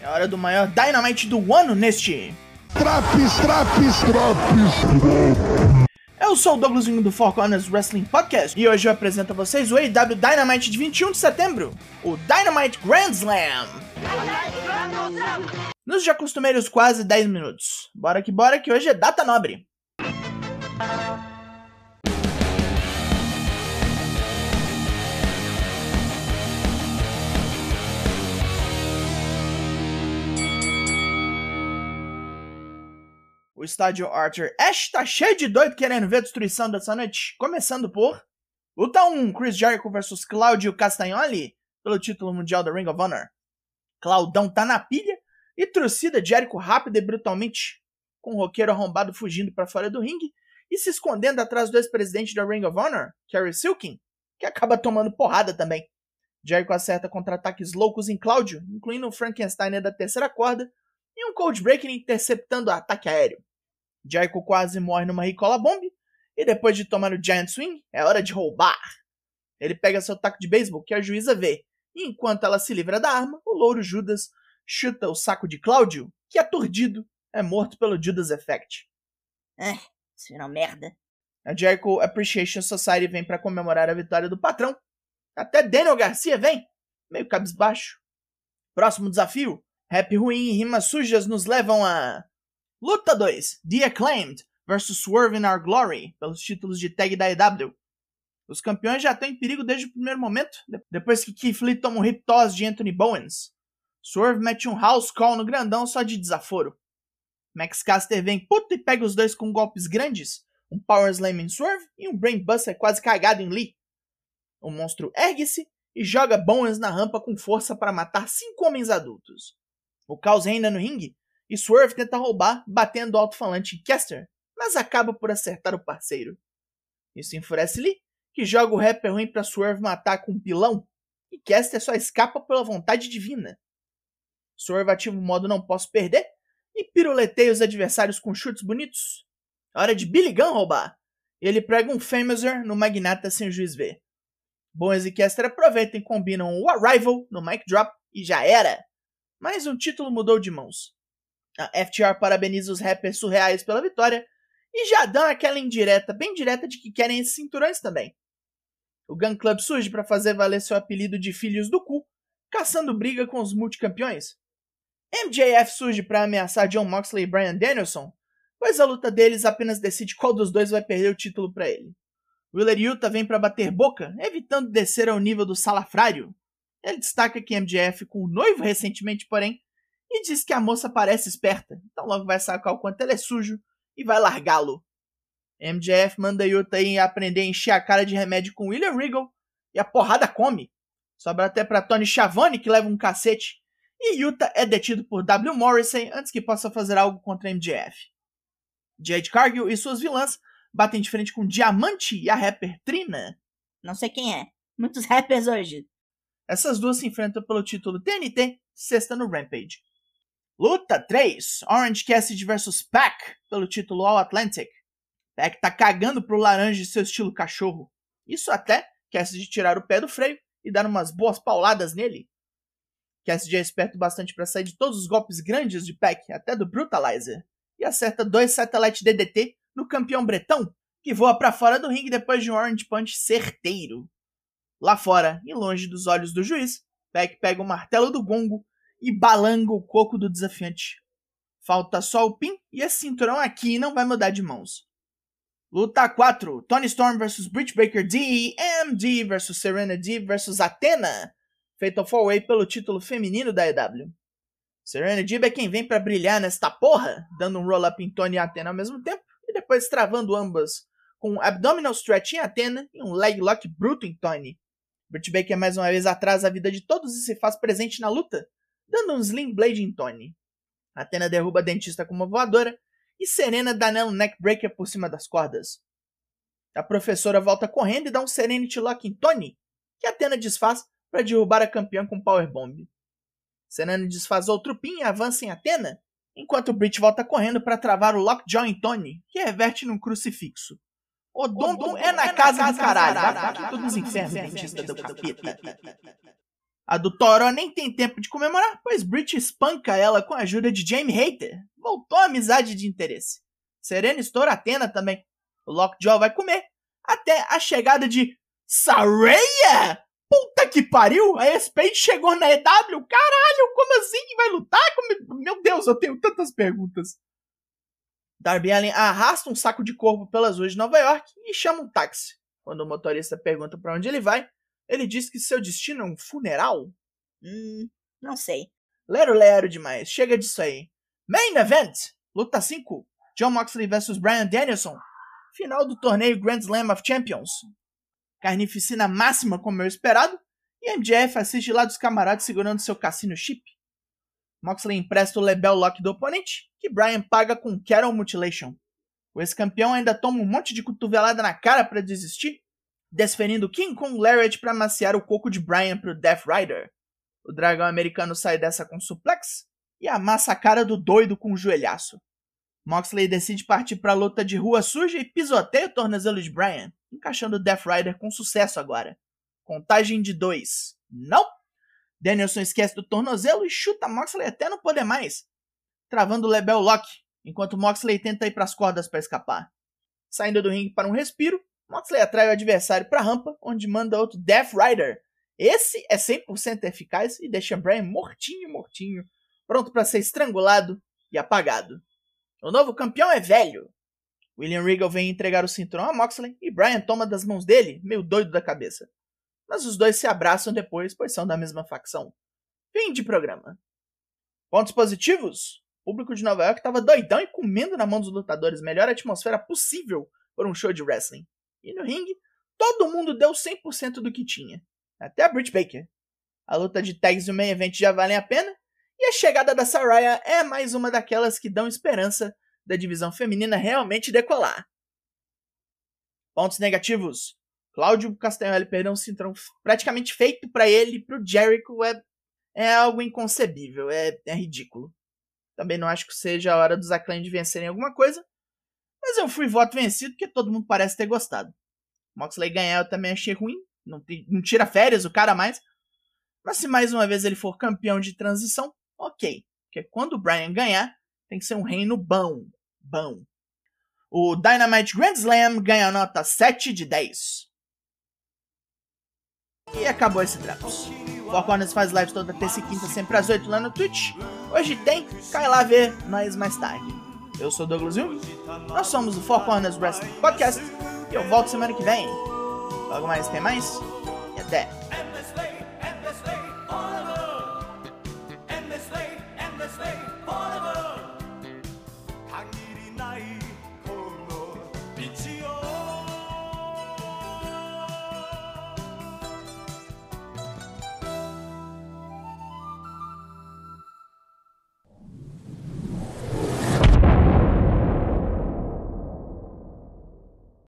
É hora do maior Dynamite do ano neste. Traps, traps, traps. Eu sou o Douglas Vinho do Four Corners Wrestling Podcast e hoje eu apresento a vocês o AEW Dynamite de 21 de setembro, o Dynamite Grand Slam. Nos já costumeiros quase 10 minutos. Bora que bora que hoje é data nobre. Estádio Arthur Ashe tá cheio de doido querendo ver a destruição dessa noite. Começando por. Luta 1: Chris Jericho vs Claudio Castagnoli pelo título mundial da Ring of Honor. Claudão tá na pilha e trucida Jericho rápida e brutalmente, com o roqueiro arrombado fugindo para fora do ringue e se escondendo atrás do ex-presidente da Ring of Honor, Kerry Silkin, que acaba tomando porrada também. Jericho acerta contra-ataques loucos em Claudio, incluindo um Frankenstein da terceira corda e um Cold Breaker interceptando o ataque aéreo. Jericho quase morre numa Ricola Bomb, e depois de tomar o Giant Swing, é hora de roubar. Ele pega seu taco de beisebol, que a juíza vê, e enquanto ela se livra da arma, o louro Judas chuta o saco de Cláudio, que aturdido é morto pelo Judas Effect. É, isso virou merda. A Jericho Appreciation Society vem para comemorar a vitória do patrão. Até Daniel Garcia vem, meio cabisbaixo. Próximo desafio: rap ruim e rimas sujas nos levam a Luta 2: The Acclaimed vs Swerve in Our Glory, pelos títulos de tag da EW. Os campeões já estão em perigo desde o primeiro momento, depois que Keith Lee toma um hip toss de Anthony Bowens. Swerve mete um house call no grandão só de desaforo. Max Caster vem puto e pega os dois com golpes grandes, um Power Slam em Swerve e um Brain Buster quase cagado em Lee. O monstro ergue-se e joga Bowens na rampa com força para matar cinco homens adultos. O caos reina no ringue e Swerve tenta roubar, batendo o alto-falante Caster, mas acaba por acertar o parceiro. Isso enfurece Lee, que joga o rapper ruim para Swerve matar com um pilão, e Caster só escapa pela vontade divina. Swerve ativa o modo não posso perder e piruleteia os adversários com chutes bonitos. Hora de Billy Gunn roubar. Ele prega um Famouser no Magnata sem o juiz ver. Bones e Caster aproveitam e combinam o Arrival no mic drop e já era. Mas um título mudou de mãos. A FTR parabeniza os rappers surreais pela vitória e já dão aquela indireta, bem direta, de que querem esses cinturões também. O Gun Club surge para fazer valer seu apelido de Filhos do Cu, caçando briga com os multicampeões. MJF surge para ameaçar John Moxley e Brian Danielson, pois a luta deles apenas decide qual dos dois vai perder o título para ele. Willer Yuta vem para bater boca, evitando descer ao nível do salafrário. Ele destaca que MJF, com o noivo recentemente, porém, e diz que a moça parece esperta, então logo vai sacar o quanto ele é sujo e vai largá-lo. MJF manda Yuta ir aprender a encher a cara de remédio com William Regal e a porrada come. Sobra até para Tony Schiavone que leva um cacete e Yuta é detido por W. Morrissey antes que possa fazer algo contra MJF. Jade Cargill e suas vilãs batem de frente com Diamante e a rapper Trina. Não sei quem é. Muitos rappers hoje. Essas duas se enfrentam pelo título TNT, sexta no Rampage. Luta 3: Orange Cassidy vs Pac pelo título All Atlantic. Pac tá cagando pro laranja de seu estilo cachorro. Isso até Cassidy tirar o pé do freio e dar umas boas pauladas nele. Cassidy é esperto bastante para sair de todos os golpes grandes de Pac, até do Brutalizer, e acerta dois Satellite DDT no campeão bretão, que voa para fora do ringue depois de um Orange Punch certeiro. Lá fora, e longe dos olhos do juiz, Pac pega o martelo do gongo e balanga o coco do desafiante. Falta só o pin e esse cinturão aqui não vai mudar de mãos. Luta 4: Tony Storm vs Britt Baker D, MD vs Serena D vs Athena, Fatal 4-Way pelo título feminino da EW. Serena Deeb é quem vem para brilhar nesta porra, dando um roll-up em Tony e Athena ao mesmo tempo, e depois travando ambas com um abdominal stretch em Athena e um leg lock bruto em Tony. Britt Baker mais uma vez atrasa a vida de todos e se faz presente na luta, dando um Slim Blade em Tony. Athena derruba a dentista com uma voadora e Serena dá nela um neckbreaker por cima das cordas. A professora volta correndo e dá um Serenity Lock em Tony, que Athena desfaz para derrubar a campeã com Powerbomb. Serena desfaz outro pin e avança em Athena, enquanto Brit volta correndo para travar o Lockjaw em Tony, que reverte num crucifixo. Odonto é na casa do caralho. Vai pra todos os infernos, dentista do capeta. A do Toro nem tem tempo de comemorar, pois Brit espanca ela com a ajuda de Jamie Hater. Voltou a amizade de interesse. Serena estoura Atena também. O Lockjaw vai comer. Até a chegada de Saraya! Puta que pariu! A Spade chegou na EW? Caralho, como assim? Vai lutar? Como... Meu Deus, eu tenho tantas perguntas. Darby Allen arrasta um saco de corpo pelas ruas de Nova York e chama um táxi. Quando o motorista pergunta para onde ele vai, ele diz que seu destino é um funeral. Hum, não sei. Lero lero demais, chega disso aí. Main Event! Luta 5. John Moxley vs Brian Danielson. Final do torneio Grand Slam of Champions. Carnificina máxima como eu esperado. E MJF assiste lá dos camaradas segurando seu cassino chip. Moxley empresta o Lebel Lock do oponente, que Brian paga com Carol Mutilation. O ex-campeão ainda toma um monte de cotovelada na cara para desistir, desferindo King Kong Lariat para maciar o coco de Brian pro Death Rider. O dragão americano sai dessa com suplex e amassa a cara do doido com um joelhaço. Moxley decide partir para a luta de rua suja e pisoteia o tornozelo de Brian, encaixando o Death Rider com sucesso agora. Contagem de dois. Não! Danielson esquece do tornozelo e chuta Moxley até não poder mais, travando o Lebel Lock, enquanto Moxley tenta ir para as cordas para escapar. Saindo do ringue para um respiro, Moxley atrai o adversário para a rampa, onde manda outro Death Rider. Esse é 100% eficaz e deixa Brian mortinho, mortinho, pronto para ser estrangulado e apagado. O novo campeão é velho. William Regal vem entregar o cinturão a Moxley e Brian toma das mãos dele, meio doido da cabeça mas os dois se abraçam depois, pois são da mesma facção. Fim de programa. Pontos positivos? O público de Nova York estava doidão e comendo na mão dos lutadores, melhor atmosfera possível para um show de wrestling. E no ringue, todo mundo deu 100% do que tinha, até a Britt Baker. A luta de tags e o main event já valem a pena, e a chegada da Saraya é mais uma daquelas que dão esperança da divisão feminina realmente decolar. Pontos negativos. Cláudio Castanholi perdeu um cinturão praticamente feito para ele, para o Jericho, é, é algo inconcebível, é, é ridículo. Também não acho que seja a hora dos Acclaim de vencerem alguma coisa, mas eu fui voto vencido porque todo mundo parece ter gostado. Moxley ganhar eu também achei ruim, não, não tira férias o cara mais, mas se mais uma vez ele for campeão de transição, ok. Porque quando o Brian ganhar, tem que ser um reino bom, bom. O Dynamite Grand Slam ganha nota 7 de 10. E acabou esse Drops. Four Corners faz lives toda terça e quinta, sempre às 8 lá no Twitch. Hoje tem, cai lá ver nós mais tarde. Eu sou Douglas Hill, nós somos o Four Corners Wrestling Podcast e eu volto semana que vem. Logo mais, tem mais e até! Forever.